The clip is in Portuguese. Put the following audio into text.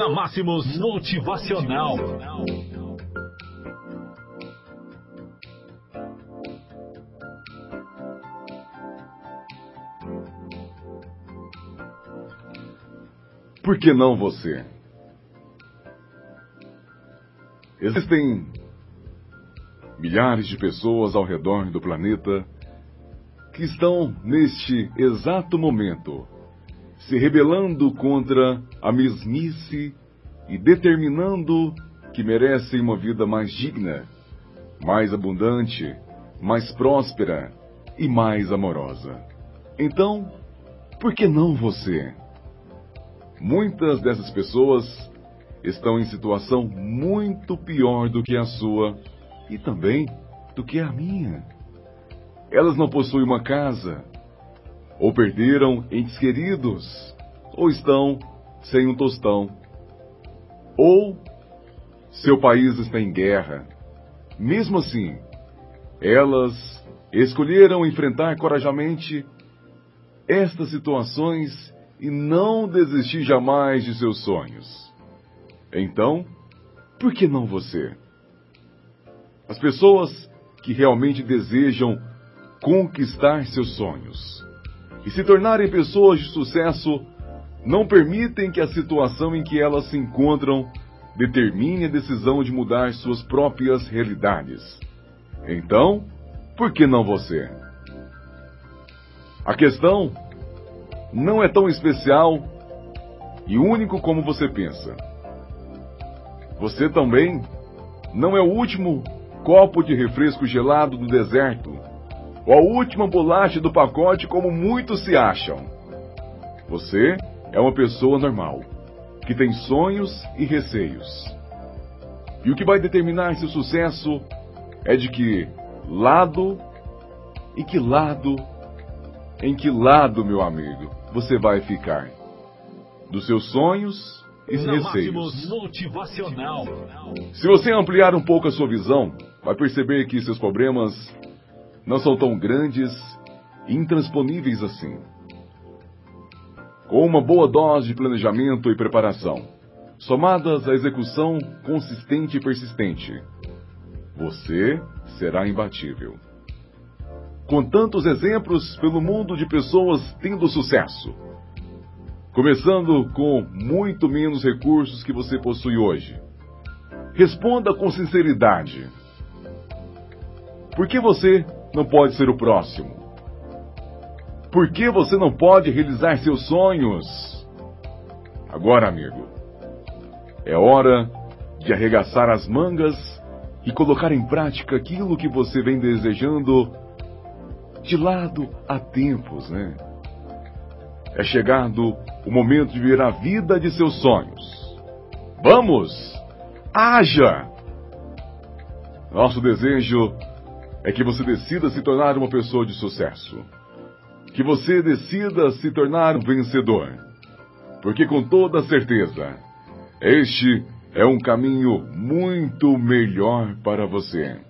na Máximos Motivacional. Por que não você? Existem milhares de pessoas ao redor do planeta que estão neste exato momento se rebelando contra a mesmice e determinando que merecem uma vida mais digna, mais abundante, mais próspera e mais amorosa. Então, por que não você? Muitas dessas pessoas estão em situação muito pior do que a sua e também do que a minha. Elas não possuem uma casa, ou perderam entes queridos, ou estão sem um tostão, ou seu país está em guerra. Mesmo assim, elas escolheram enfrentar corajamente estas situações e não desistir jamais de seus sonhos. Então, por que não você? As pessoas que realmente desejam conquistar seus sonhos e se tornarem pessoas de sucesso não permitem que a situação em que elas se encontram determine a decisão de mudar suas próprias realidades. Então, por que não você? A questão não é tão especial e único como você pensa. Você também não é o último copo de refresco gelado do deserto ou a última bolacha do pacote como muitos se acham. Você é uma pessoa normal, que tem sonhos e receios. E o que vai determinar seu sucesso é de que lado e que lado, em que lado, meu amigo, você vai ficar? Dos seus sonhos e receios. Se você ampliar um pouco a sua visão, vai perceber que seus problemas não são tão grandes e intransponíveis assim. Com uma boa dose de planejamento e preparação, somadas à execução consistente e persistente, você será imbatível. Com tantos exemplos pelo mundo de pessoas tendo sucesso, começando com muito menos recursos que você possui hoje. Responda com sinceridade. Por que você não pode ser o próximo? Por que você não pode realizar seus sonhos? Agora, amigo, é hora de arregaçar as mangas e colocar em prática aquilo que você vem desejando de lado há tempos, né? É chegado o momento de viver a vida de seus sonhos. Vamos! Haja! Nosso desejo é que você decida se tornar uma pessoa de sucesso. Que você decida se tornar um vencedor. Porque com toda certeza, este é um caminho muito melhor para você.